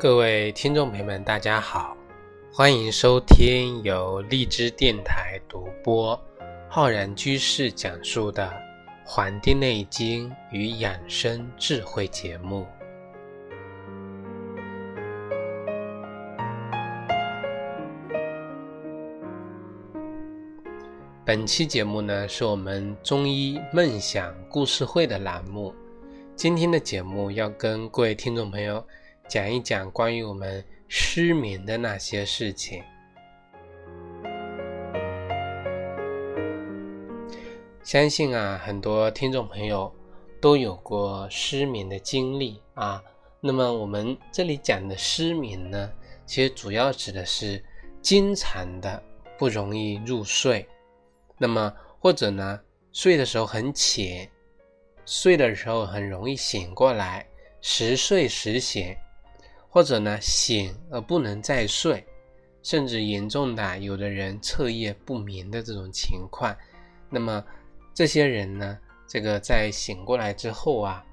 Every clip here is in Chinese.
各位听众朋友们，大家好，欢迎收听由荔枝电台独播、浩然居士讲述的《黄帝内经与养生智慧》节目。本期节目呢，是我们中医梦想故事会的栏目。今天的节目要跟各位听众朋友。讲一讲关于我们失眠的那些事情。相信啊，很多听众朋友都有过失眠的经历啊。那么我们这里讲的失眠呢，其实主要指的是经常的不容易入睡，那么或者呢，睡的时候很浅，睡的时候很容易醒过来，时睡时醒。或者呢，醒而不能再睡，甚至严重的有的人彻夜不眠的这种情况，那么这些人呢，这个在醒过来之后啊，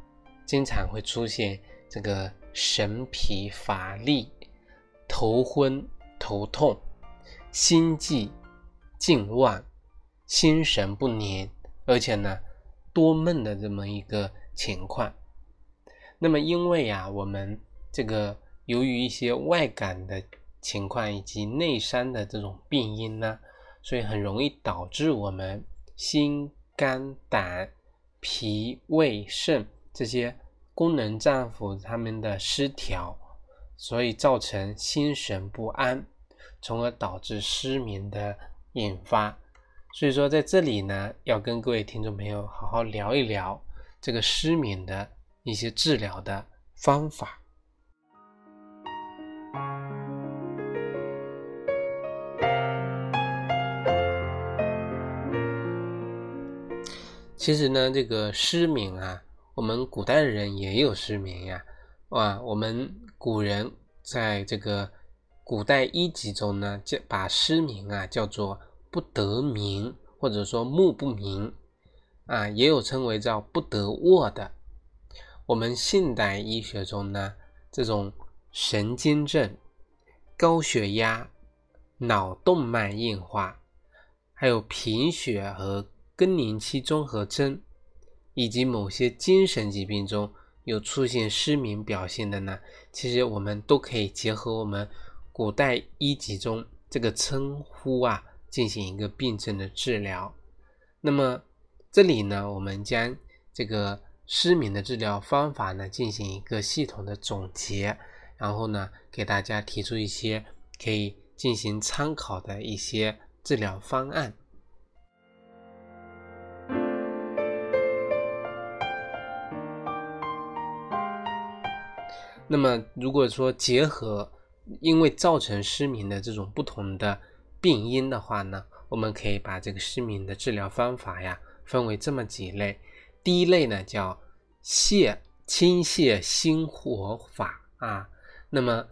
经常会出现这个神疲乏力、头昏头痛、心悸静忘、心神不宁，而且呢多梦的这么一个情况。那么因为呀，我们这个。由于一些外感的情况以及内伤的这种病因呢，所以很容易导致我们心、肝、胆、脾、胃、肾这些功能脏腑它们的失调，所以造成心神不安，从而导致失眠的引发。所以说，在这里呢，要跟各位听众朋友好好聊一聊这个失眠的一些治疗的方法。其实呢，这个失眠啊，我们古代的人也有失眠呀，哇，我们古人在这个古代医籍中呢，叫把失眠啊叫做不得明，或者说目不明啊，也有称为叫不得卧的。我们现代医学中呢，这种神经症、高血压、脑动脉硬化，还有贫血和。更年期综合征以及某些精神疾病中有出现失眠表现的呢，其实我们都可以结合我们古代医籍中这个称呼啊，进行一个病症的治疗。那么这里呢，我们将这个失眠的治疗方法呢进行一个系统的总结，然后呢给大家提出一些可以进行参考的一些治疗方案。那么，如果说结合因为造成失明的这种不同的病因的话呢，我们可以把这个失明的治疗方法呀分为这么几类。第一类呢叫泻清泻心火法啊。那么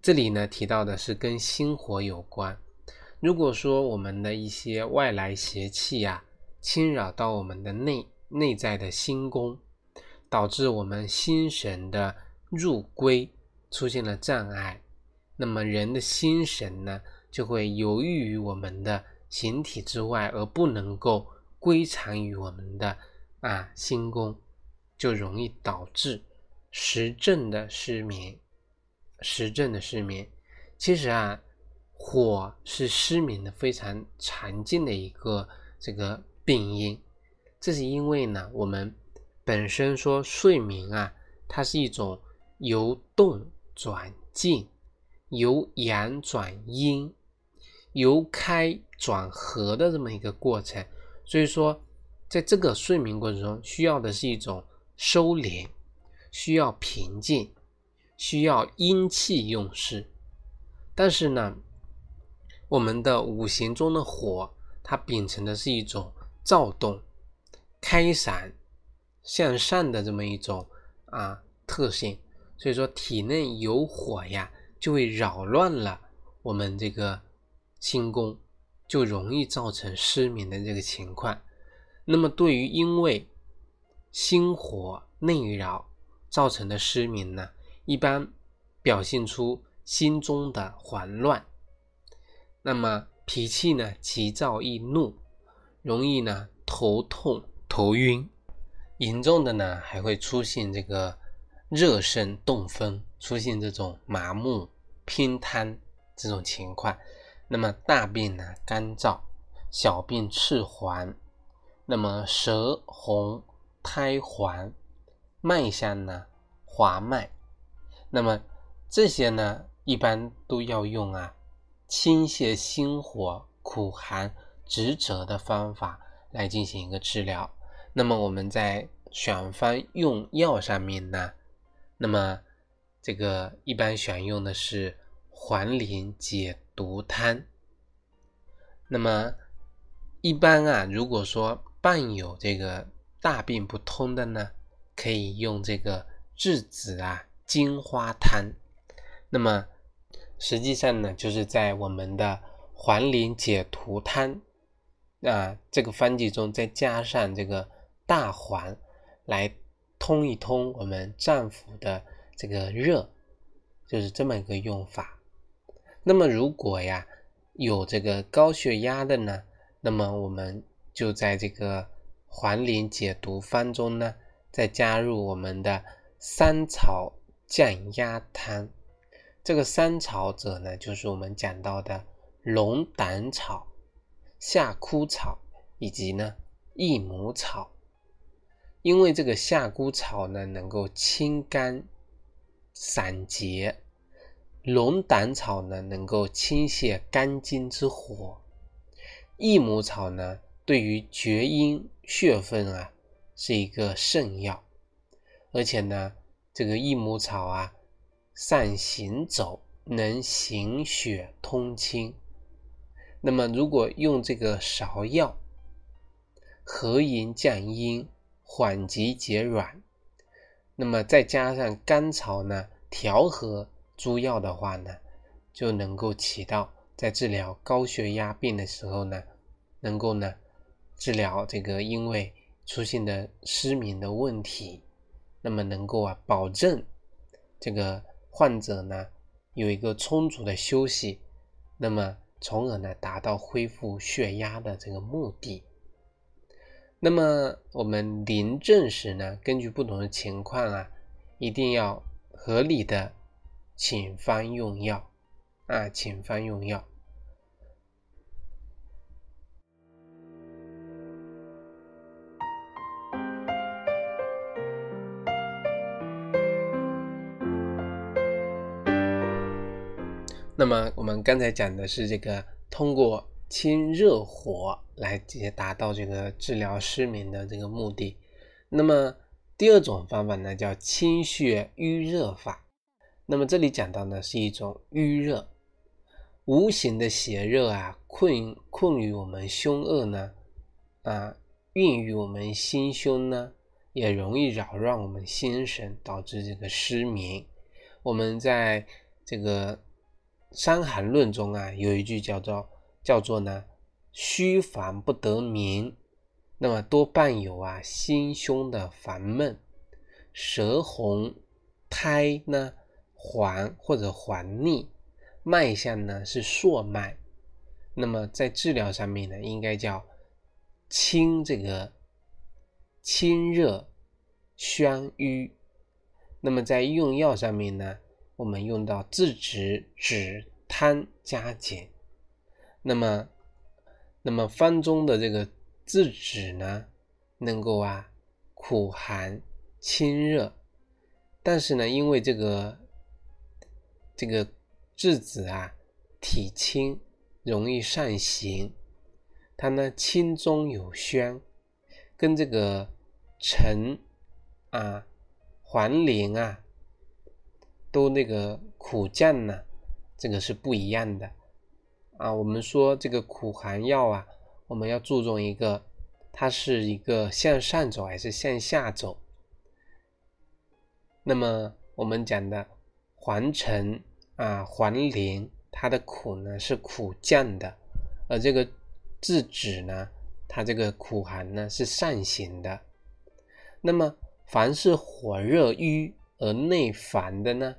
这里呢提到的是跟心火有关。如果说我们的一些外来邪气呀侵扰到我们的内内在的心宫，导致我们心神的。入归出现了障碍，那么人的心神呢，就会游豫于我们的形体之外，而不能够归藏于我们的啊心宫，就容易导致实证的失眠。实证的失眠，其实啊，火是失眠的非常常见的一个这个病因。这是因为呢，我们本身说睡眠啊，它是一种。由动转静，由阳转阴，由开转合的这么一个过程。所以说，在这个睡眠过程中，需要的是一种收敛，需要平静，需要阴气用事。但是呢，我们的五行中的火，它秉承的是一种躁动、开闪、向上的这么一种啊特性。所以说，体内有火呀，就会扰乱了我们这个心宫，就容易造成失眠的这个情况。那么，对于因为心火内扰造成的失眠呢，一般表现出心中的烦乱。那么脾气呢急躁易怒，容易呢头痛头晕，严重的呢还会出现这个热身动风，出现这种麻木偏瘫这种情况。那么大便呢干燥，小便赤黄，那么舌红苔黄，脉象呢滑脉。那么这些呢一般都要用啊。清泻心火、苦寒直折的方法来进行一个治疗。那么我们在选方用药上面呢，那么这个一般选用的是黄连解毒汤。那么一般啊，如果说伴有这个大便不通的呢，可以用这个栀子啊金花汤。那么实际上呢，就是在我们的黄连解毒汤啊这个方剂中，再加上这个大黄，来通一通我们脏腑的这个热，就是这么一个用法。那么如果呀有这个高血压的呢，那么我们就在这个黄连解毒方中呢，再加入我们的三草降压汤。这个三草者呢，就是我们讲到的龙胆草、夏枯草以及呢益母草。因为这个夏枯草呢能够清肝散结，龙胆草呢能够清泻肝经之火，益母草呢对于厥阴血分啊是一个圣药，而且呢这个益母草啊。善行走，能行血通经。那么，如果用这个芍药，和营降阴，缓急解软。那么再加上甘草呢，调和诸药的话呢，就能够起到在治疗高血压病的时候呢，能够呢治疗这个因为出现的失眠的问题，那么能够啊保证这个。患者呢有一个充足的休息，那么从而呢达到恢复血压的这个目的。那么我们临证时呢，根据不同的情况啊，一定要合理的请方用药啊，请方用药。那么我们刚才讲的是这个通过清热火来直接达到这个治疗失眠的这个目的。那么第二种方法呢叫清血瘀热法。那么这里讲到呢是一种瘀热，无形的邪热啊困困于我们胸恶呢啊孕育我们心胸呢，也容易扰乱我们心神，导致这个失眠。我们在这个。《伤寒论》中啊，有一句叫做“叫做呢，虚烦不得眠”，那么多伴有啊心胸的烦闷，舌红苔呢黄或者黄腻，脉象呢是硕脉，那么在治疗上面呢，应该叫清这个清热宣瘀，那么在用药上面呢。我们用到栀子止汤加减，那么，那么方中的这个栀子呢，能够啊苦寒清热，但是呢，因为这个这个栀子啊体轻，容易上行，它呢清中有宣，跟这个陈啊黄连啊。都那个苦降呢，这个是不一样的啊。我们说这个苦寒药啊，我们要注重一个，它是一个向上走还是向下走。那么我们讲的黄陈啊、黄连，它的苦呢是苦降的，而这个栀子呢，它这个苦寒呢是上行的。那么凡是火热瘀而内烦的呢？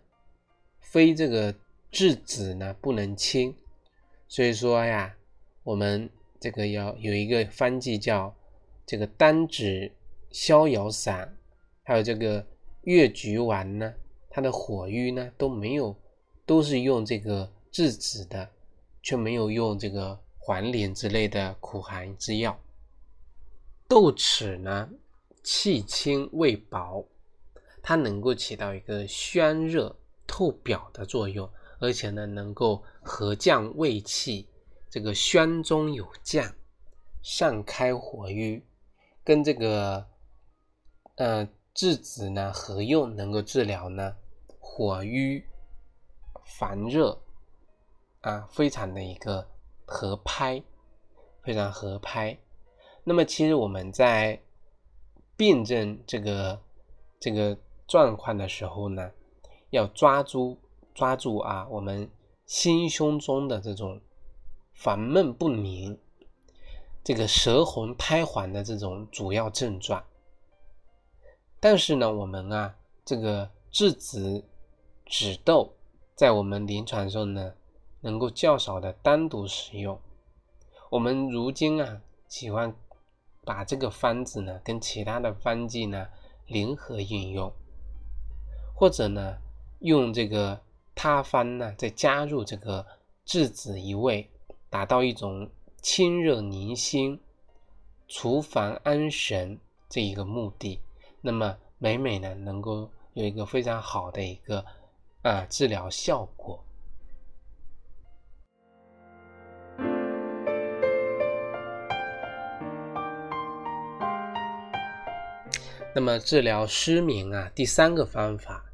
非这个质子呢不能清，所以说呀，我们这个要有一个方剂叫这个单指逍遥散，还有这个越橘丸呢，它的火瘀呢都没有，都是用这个栀子的，却没有用这个黄连之类的苦寒之药。豆豉呢，气清味薄，它能够起到一个宣热。透表的作用，而且呢，能够和降胃气，这个宣中有降，上开火瘀，跟这个呃质子呢合用，能够治疗呢火瘀烦热啊，非常的一个合拍，非常合拍。那么其实我们在病症这个这个状况的时候呢。要抓住抓住啊，我们心胸中的这种烦闷不宁，这个舌红苔黄的这种主要症状。但是呢，我们啊，这个质子止痘在我们临床中呢，能够较少的单独使用。我们如今啊，喜欢把这个方子呢，跟其他的方剂呢联合应用，或者呢。用这个他方呢，再加入这个质子一味，达到一种清热宁心、除烦安神这一个目的。那么每每呢，能够有一个非常好的一个啊治疗效果。那么治疗失眠啊，第三个方法。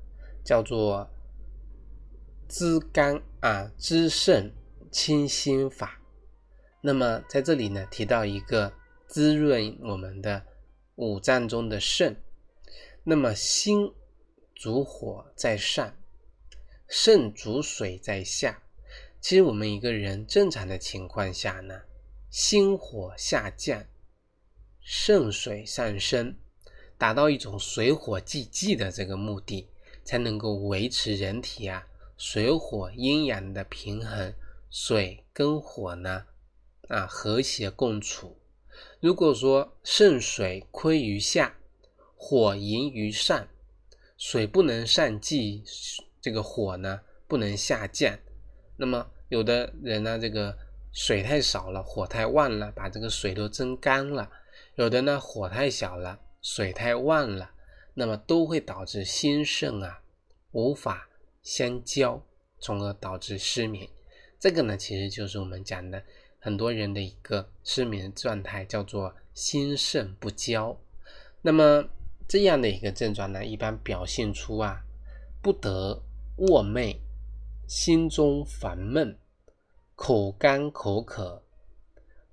叫做滋肝啊滋肾清心法。那么在这里呢，提到一个滋润我们的五脏中的肾。那么心主火在上，肾主水在下。其实我们一个人正常的情况下呢，心火下降，肾水上升，达到一种水火既济的这个目的。才能够维持人体啊水火阴阳的平衡，水跟火呢啊和谐共处。如果说肾水亏于下，火盈于上，水不能上济，这个火呢不能下降。那么有的人呢，这个水太少了，火太旺了，把这个水都蒸干了；有的呢，火太小了，水太旺了。那么都会导致心肾啊无法相交，从而导致失眠。这个呢，其实就是我们讲的很多人的一个失眠状态，叫做心肾不交。那么这样的一个症状呢，一般表现出啊不得卧寐，心中烦闷，口干口渴，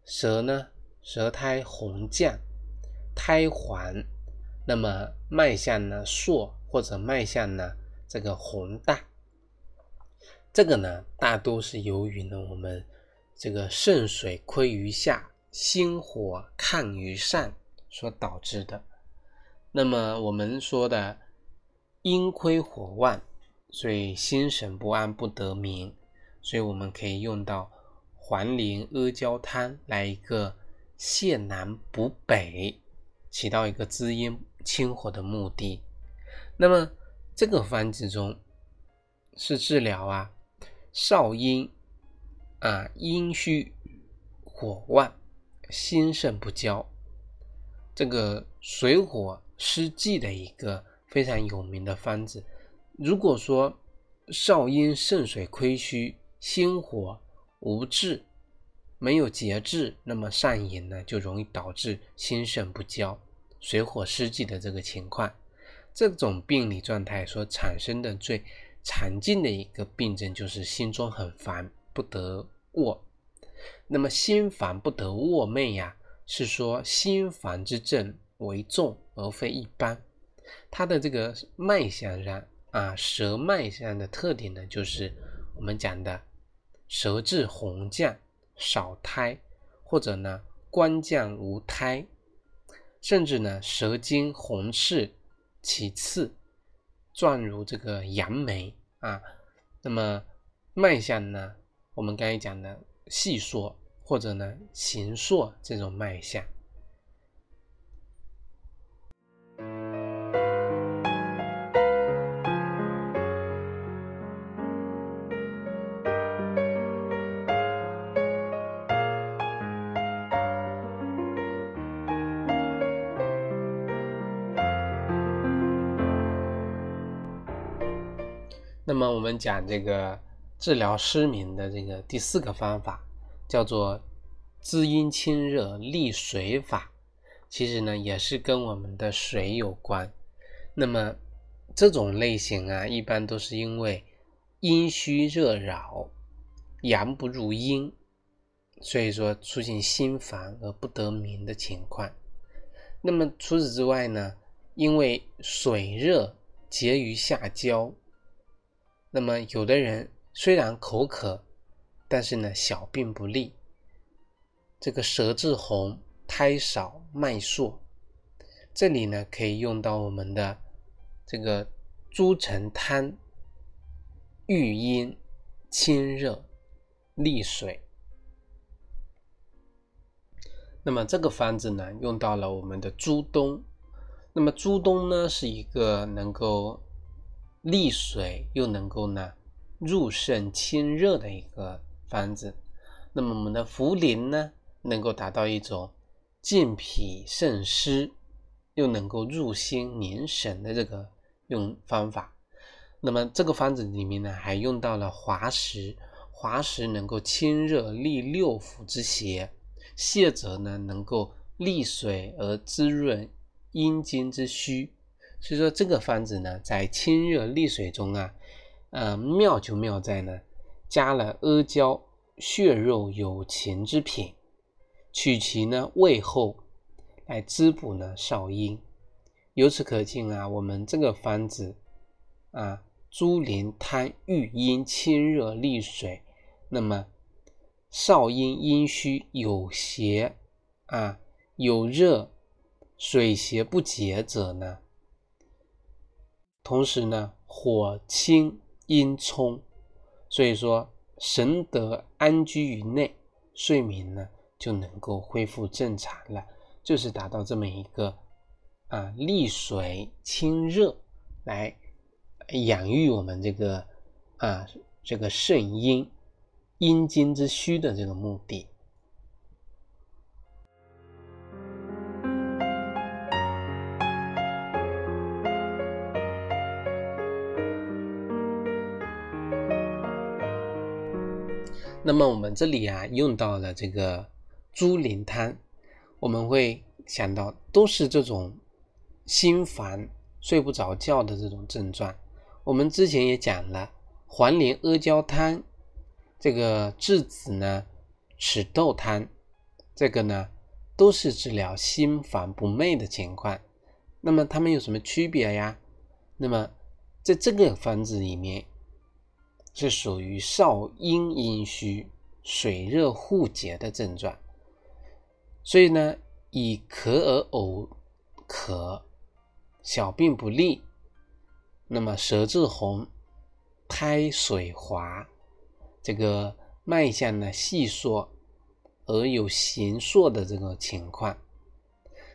舌呢舌苔红绛，苔黄。那么脉象呢硕或者脉象呢这个宏大，这个呢大多是由于呢我们这个肾水亏于下，心火亢于上所导致的。那么我们说的阴亏火旺，所以心神不安不得眠，所以我们可以用到黄连阿胶汤来一个泻南补北，起到一个滋阴。清火的目的，那么这个方子中是治疗啊少阴啊阴虚火旺心肾不交，这个水火失济的一个非常有名的方子。如果说少阴肾水亏虚，心火无滞，没有节制，那么上瘾呢就容易导致心肾不交。水火失济的这个情况，这种病理状态所产生的最常见的一个病症就是心中很烦，不得卧。那么心烦不得卧寐呀，是说心烦之症为重而非一般。它的这个脉象上啊，舌脉上的特点呢，就是我们讲的舌质红绛少苔，或者呢光绛无苔。甚至呢，舌尖红赤其次，状如这个杨梅啊，那么脉象呢，我们刚才讲的细缩或者呢形缩这种脉象。那么我们讲这个治疗失眠的这个第四个方法，叫做滋阴清热利水法。其实呢，也是跟我们的水有关。那么这种类型啊，一般都是因为阴虚热扰，阳不入阴，所以说出现心烦而不得眠的情况。那么除此之外呢，因为水热结于下焦。那么，有的人虽然口渴，但是呢，小病不利。这个舌质红、苔少、脉数，这里呢可以用到我们的这个猪陈汤，育阴、清热、利水。那么这个方子呢，用到了我们的猪冬。那么猪冬呢，是一个能够。利水又能够呢入肾清热的一个方子，那么我们的茯苓呢，能够达到一种健脾渗湿，又能够入心宁神的这个用方法。那么这个方子里面呢，还用到了滑石，滑石能够清热利六腑之邪，泻泽呢能够利水而滋润阴经之虚。所以说这个方子呢，在清热利水中啊，呃，妙就妙在呢，加了阿胶，血肉有情之品，取其呢味后，来滋补呢少阴。由此可见啊，我们这个方子啊，猪苓汤育阴清热利水，那么少阴阴虚有邪啊，有热水邪不解者呢。同时呢，火清阴充，所以说神得安居于内，睡眠呢就能够恢复正常了，就是达到这么一个啊利水清热，来养育我们这个啊这个肾阴阴经之虚的这个目的。那么我们这里啊用到了这个猪苓汤，我们会想到都是这种心烦、睡不着觉的这种症状。我们之前也讲了黄连阿胶汤，这个栀子呢齿豆汤，这个呢都是治疗心烦不寐的情况。那么它们有什么区别呀？那么在这个方子里面。是属于少阴阴虚、水热互结的症状，所以呢，以咳而呕咳、小病不利，那么舌质红、苔水滑，这个脉象呢细缩而有形缩的这个情况，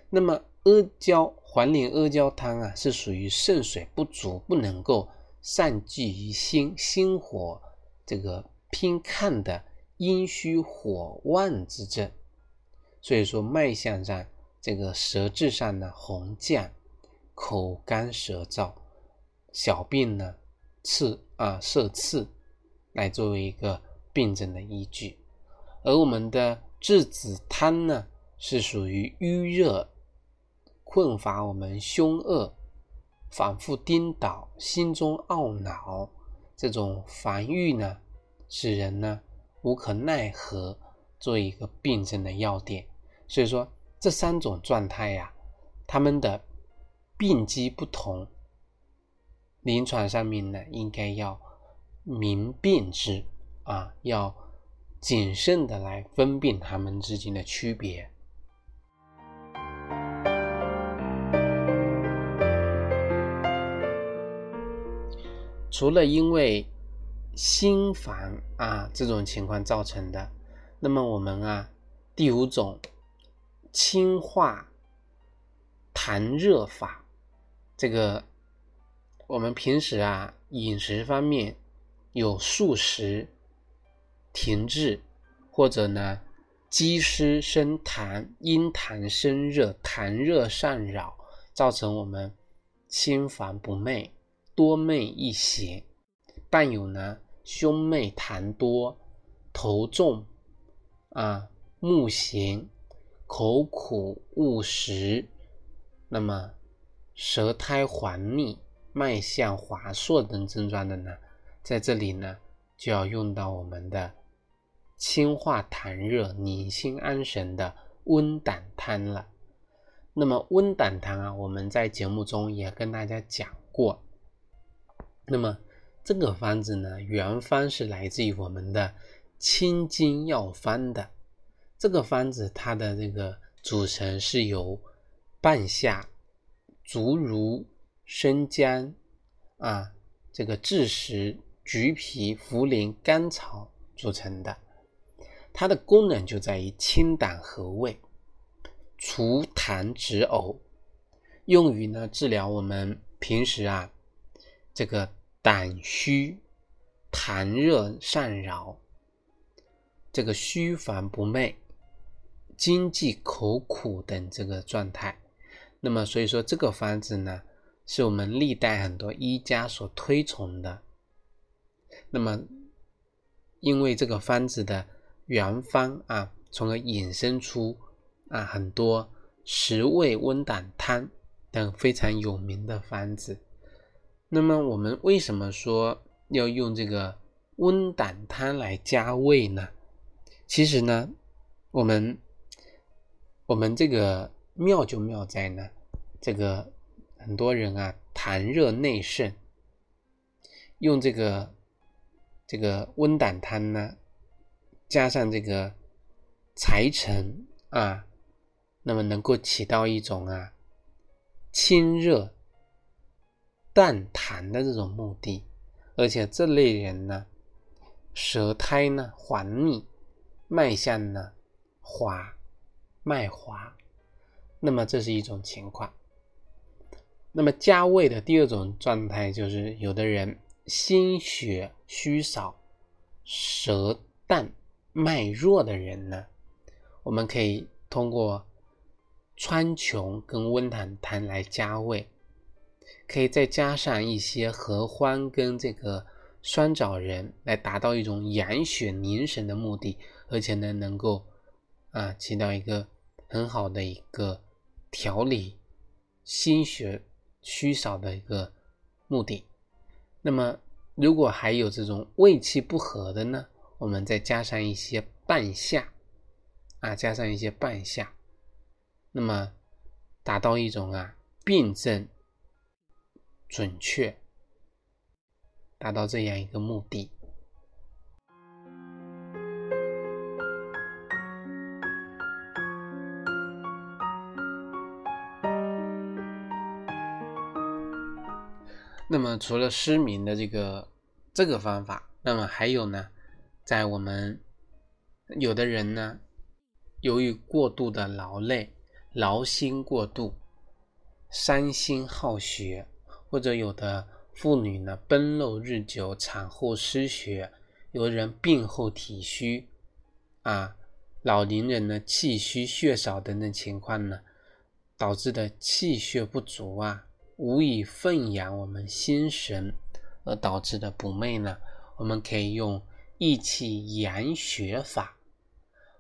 那么阿胶黄连阿胶汤啊，是属于肾水不足，不能够。散聚于心，心火这个偏亢的阴虚火旺之症，所以说脉象上这个舌质上呢红绛，口干舌燥，小便呢刺啊色刺，来作为一个病症的依据。而我们的栀子汤呢，是属于瘀热困乏我们胸恶。反复颠倒，心中懊恼，这种烦郁呢，使人呢无可奈何，做一个病症的要点。所以说这三种状态呀，他们的病机不同，临床上面呢应该要明辨之啊，要谨慎的来分辨他们之间的区别。除了因为心烦啊这种情况造成的。那么我们啊，第五种清化痰热法，这个我们平时啊饮食方面有素食停滞，或者呢积湿生痰，阴痰生热，痰热上扰，造成我们心烦不寐，多寐易邪，伴有呢胸闷痰多，头重。啊，目咸，口苦恶食，那么舌苔黄腻、脉象滑数等症状的呢，在这里呢就要用到我们的清化痰热、宁心安神的温胆汤了。那么温胆汤啊，我们在节目中也跟大家讲过。那么这个方子呢，原方是来自于我们的。清经药方的这个方子，它的这个组成是由半夏、竹茹、生姜啊，这个枳实、橘皮、茯苓、甘草组成的。它的功能就在于清胆和胃、除痰止呕，用于呢治疗我们平时啊这个胆虚、痰热上扰。这个虚烦不寐、经济口苦等这个状态，那么所以说这个方子呢，是我们历代很多医家所推崇的。那么，因为这个方子的原方啊，从而引申出啊很多十味温胆汤等非常有名的方子。那么我们为什么说要用这个温胆汤来加味呢？其实呢，我们我们这个妙就妙在呢，这个很多人啊痰热内盛，用这个这个温胆汤呢，加上这个柴陈啊，那么能够起到一种啊清热淡痰的这种目的，而且这类人呢，舌苔呢黄腻。脉象呢滑，脉滑，那么这是一种情况。那么加味的第二种状态就是，有的人心血虚少、舌淡、脉弱的人呢，我们可以通过川穹跟温胆汤来加味，可以再加上一些合欢跟这个酸枣仁，来达到一种养血凝神的目的。而且呢，能够啊起到一个很好的一个调理心血虚少的一个目的。那么，如果还有这种胃气不和的呢，我们再加上一些半夏啊，加上一些半夏，那么达到一种啊病症准确，达到这样一个目的。那么除了失眠的这个这个方法，那么还有呢，在我们有的人呢，由于过度的劳累、劳心过度、伤心好学，或者有的妇女呢奔漏日久、产后失血，有的人病后体虚啊，老年人呢气虚血少等等情况呢，导致的气血不足啊。无以奉养我们心神而导致的不寐呢？我们可以用益气养血法。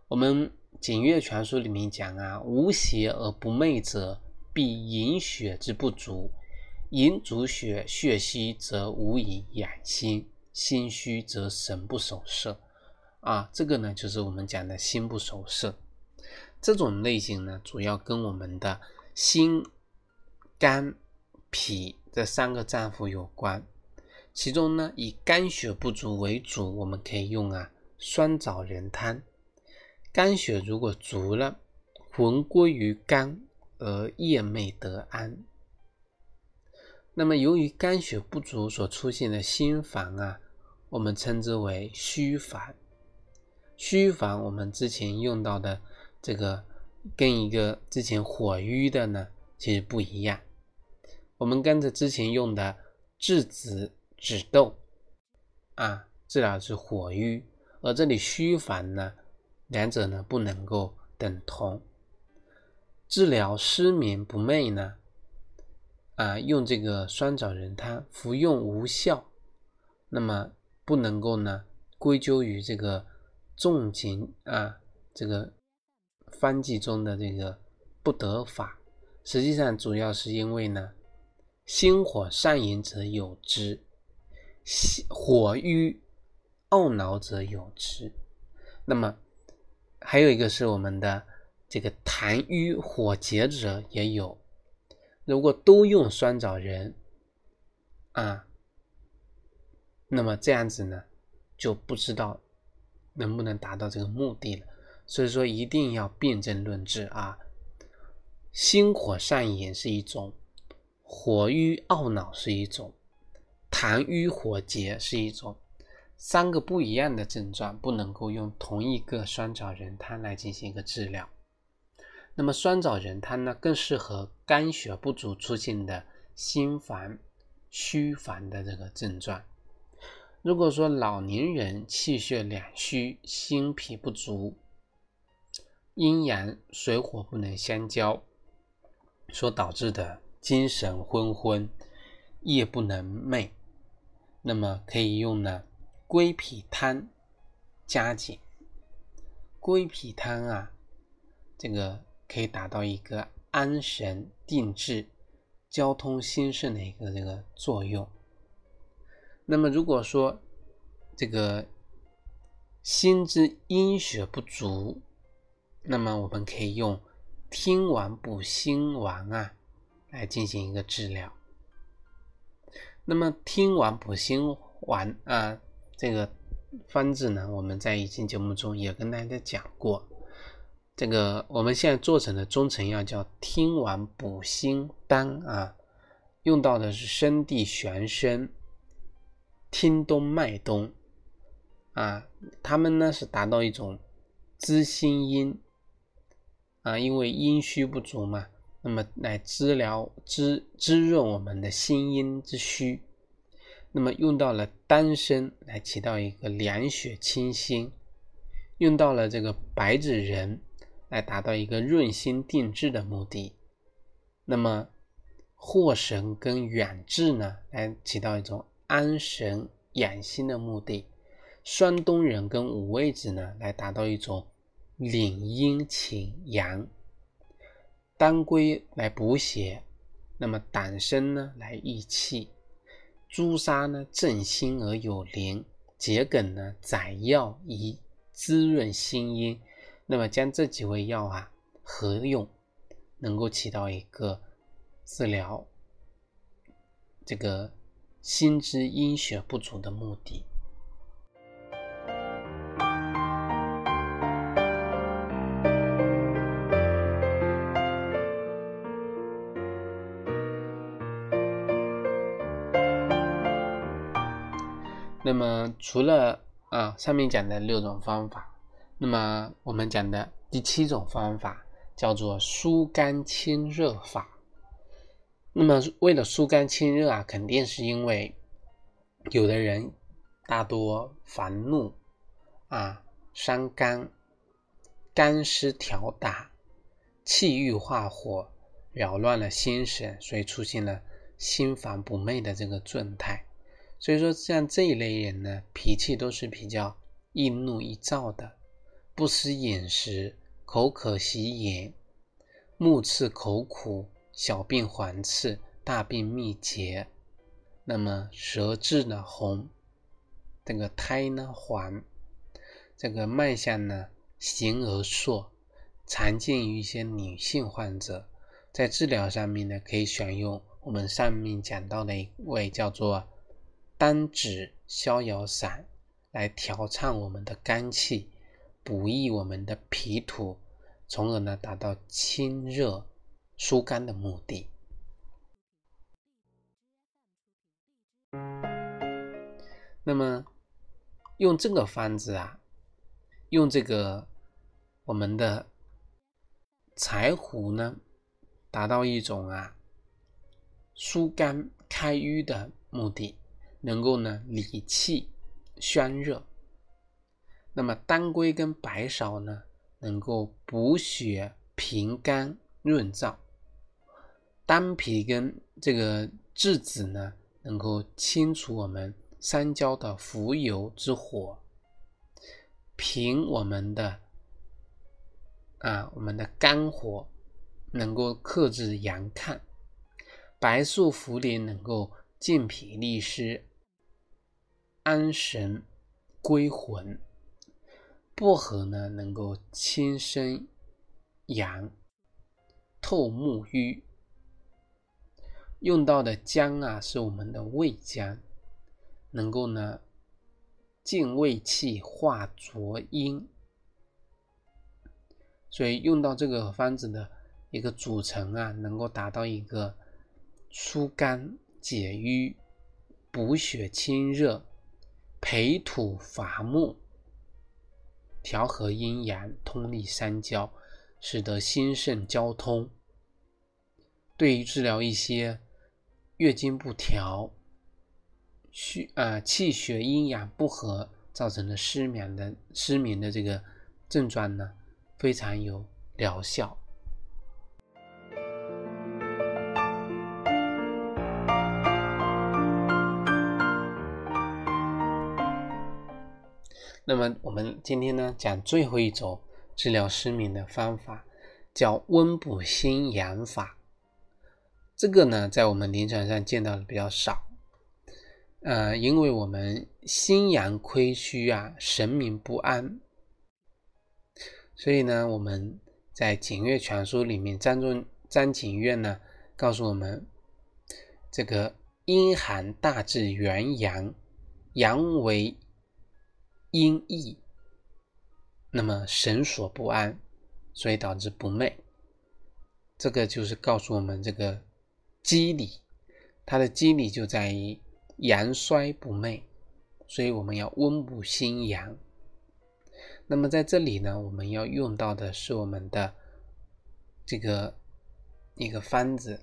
我们《景岳全书》里面讲啊，无邪而不寐者，必营血之不足。营足血，血虚则无以养心；心虚则神不守舍。啊，这个呢，就是我们讲的心不守舍。这种类型呢，主要跟我们的心、肝。脾这三个脏腑有关，其中呢以肝血不足为主，我们可以用啊酸枣仁汤。肝血如果足了，魂归于肝而夜寐得安。那么由于肝血不足所出现的心烦啊，我们称之为虚烦。虚烦我们之前用到的这个跟一个之前火瘀的呢，其实不一样。我们跟着之前用的栀子、止痘啊，治疗是火瘀，而这里虚烦呢，两者呢不能够等同。治疗失眠不寐呢，啊，用这个酸枣仁汤服用无效，那么不能够呢归咎于这个重情啊，这个方剂中的这个不得法，实际上主要是因为呢，心火上炎者有之，心火瘀懊恼者有之，那么还有一个是我们的。这个痰瘀火结者也有，如果都用酸枣仁啊，那么这样子呢，就不知道能不能达到这个目的了。所以说一定要辨证论治啊。心火上炎是一种，火瘀懊恼是一种，痰瘀火结是一种，三个不一样的症状不能够用同一个酸枣仁汤来进行一个治疗。那么酸枣仁汤呢，更适合肝血不足出现的心烦、虚烦的这个症状。如果说老年人气血两虚、心脾不足、阴阳水火不能相交，所导致的精神昏昏、夜不能寐，那么可以用呢归脾汤加减。归脾汤啊，这个。可以达到一个安神定志、交通心肾的一个这个作用。那么，如果说这个心之阴血不足，那么我们可以用听丸补心丸啊来进行一个治疗。那么，听丸补心丸啊这个方子呢，我们在以前节目中也跟大家讲过。这个我们现在做成的中成药叫听丸补心丹啊，用到的是生地玄参、听冬麦冬啊，它们呢是达到一种滋心阴啊，因为阴虚不足嘛，那么来治疗滋滋润我们的心阴之虚，那么用到了丹参来起到一个凉血清心，用到了这个白芷仁。来达到一个润心定志的目的，那么藿神跟远志呢，来起到一种安神养心的目的；酸冬仁跟五味子呢，来达到一种领阴请阳；当归来补血，那么党参呢来益气；朱砂呢正心而有灵；桔梗呢载药以滋润心阴。那么将这几味药啊合用，能够起到一个治疗这个心之阴血不足的目的。那么除了啊上面讲的六种方法。那么我们讲的第七种方法叫做疏肝清热法。那么为了疏肝清热啊，肯定是因为有的人大多烦怒啊，伤肝，肝湿调达，气郁化火，扰乱了心神，所以出现了心烦不寐的这个状态。所以说，像这一类人呢，脾气都是比较易怒易躁的。不思饮食，口渴喜饮，目赤口苦，小病黄赤，大病秘结。那么舌质呢红，这个苔呢黄，这个脉象呢形而硕，常见于一些女性患者。在治疗上面呢，可以选用我们上面讲到的一味叫做丹栀逍遥散来调畅我们的肝气。补益我们的脾土，从而呢达到清热疏肝的目的。那么用这个方子啊，用这个我们的柴胡呢，达到一种啊疏肝开瘀的目的，能够呢理气宣热。那么当归跟白芍呢，能够补血平肝润燥；丹皮跟这个栀子呢，能够清除我们三焦的浮游之火，平我们的啊我们的肝火，能够克制阳亢；白术、茯苓能够健脾利湿、安神归魂。薄荷呢，能够清生阳、透目瘀。用到的姜啊，是我们的胃姜，能够呢健胃气、化浊阴。所以用到这个方子的一个组成啊，能够达到一个疏肝解郁、补血清热、培土伐木。调和阴阳，通利三焦，使得心肾交通。对于治疗一些月经不调、虚啊气血阴阳不和造成的失眠的失眠的这个症状呢，非常有疗效。那么我们今天呢讲最后一种治疗失眠的方法，叫温补心阳法。这个呢在我们临床上见到的比较少，呃，因为我们心阳亏虚啊，神明不安，所以呢我们在《景岳全书》里面，张仲张景岳呢告诉我们，这个阴寒大致元阳，阳为。阴翳，那么神所不安，所以导致不寐。这个就是告诉我们这个机理，它的机理就在于阳衰不寐，所以我们要温补心阳。那么在这里呢，我们要用到的是我们的这个一个方子，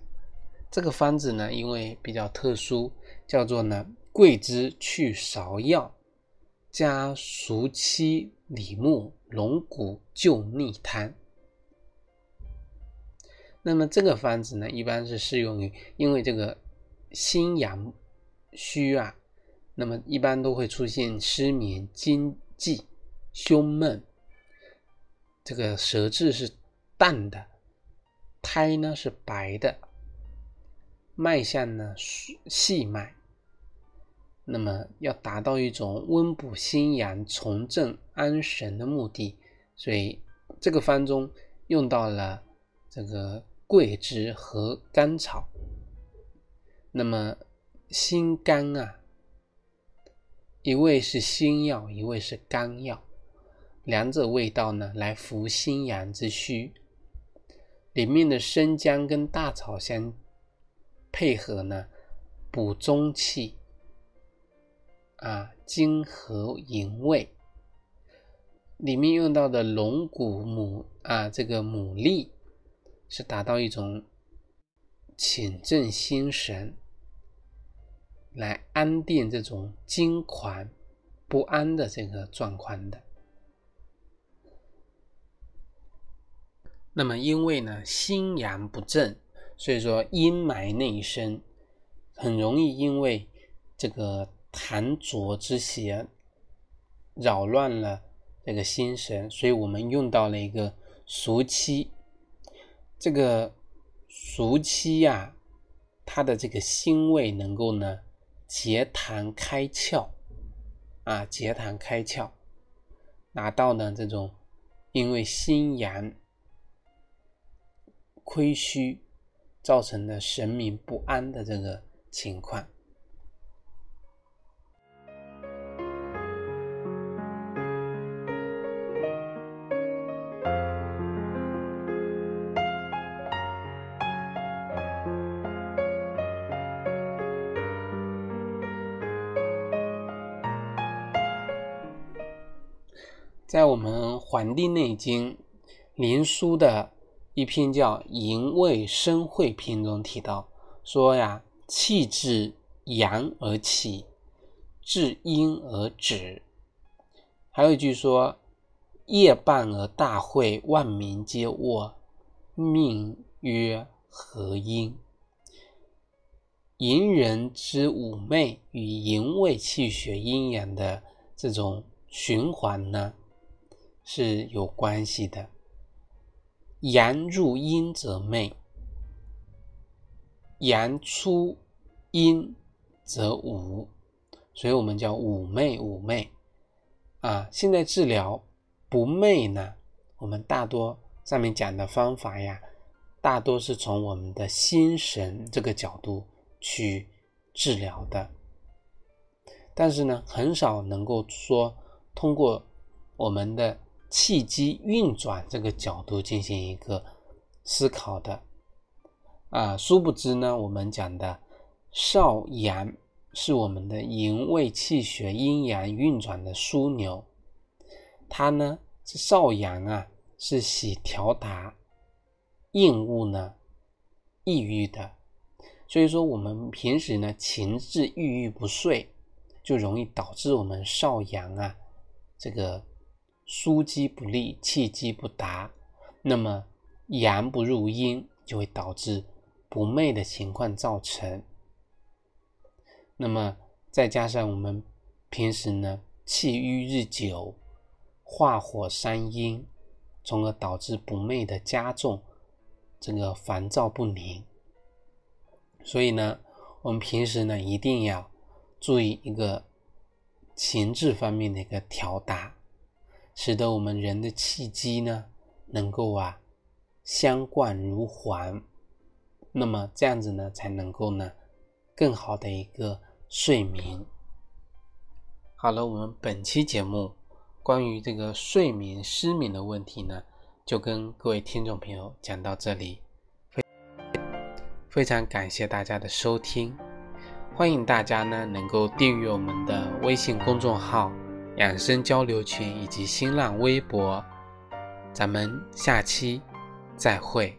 这个方子呢，因为比较特殊，叫做呢桂枝去芍药。加熟漆李木龙骨救逆汤。那么这个方子呢，一般是适用于因为这个心阳虚啊，那么一般都会出现失眠、惊悸、胸闷，这个舌质是淡的，苔呢是白的，脉象呢细脉。那么要达到一种温补心阳、重振安神的目的，所以这个方中用到了这个桂枝和甘草。那么心肝啊，一味是心药，一味是肝药，两者味道呢来扶心阳之虚。里面的生姜跟大草相配合呢，补中气。啊，金和银位里面用到的龙骨牡啊，这个牡蛎是达到一种请正心神，来安定这种惊狂不安的这个状况的。那么，因为呢心阳不正，所以说阴霾内生，很容易因为这个。痰浊之邪扰乱了这个心神，所以我们用到了一个熟期。这个熟期呀，它的这个辛味能够呢结痰开窍啊，结痰开窍，拿到呢这种因为心阳亏虚造成的神明不安的这个情况。在我们《黄帝内经·灵枢》的一篇叫《营卫生会篇》中提到，说呀，气至阳而起，至阴而止。还有一句说，夜半而大会，万民皆卧，命曰合阴。营人之五脉与营卫气血阴阳的这种循环呢？是有关系的。阳入阴则寐，阳出阴则五，所以我们叫五寐五寐啊。现在治疗不寐呢，我们大多上面讲的方法呀，大多是从我们的心神这个角度去治疗的，但是呢，很少能够说通过我们的。气机运转这个角度进行一个思考的啊，殊不知呢，我们讲的少阳是我们的营卫气血阴阳运转的枢纽，它呢是少阳啊，是喜调达应物呢抑郁的，所以说我们平时呢情志郁郁不遂，就容易导致我们少阳啊这个。枢机不利，气机不达，那么阳不入阴，就会导致不寐的情况造成。那么再加上我们平时呢气郁日久，化火伤阴，从而导致不寐的加重，这个烦躁不宁。所以呢，我们平时呢一定要注意一个情志方面的一个调达。使得我们人的气机呢，能够啊相贯如环，那么这样子呢，才能够呢更好的一个睡眠。好了，我们本期节目关于这个睡眠失眠的问题呢，就跟各位听众朋友讲到这里，非非常感谢大家的收听，欢迎大家呢能够订阅我们的微信公众号。养生交流群以及新浪微博，咱们下期再会。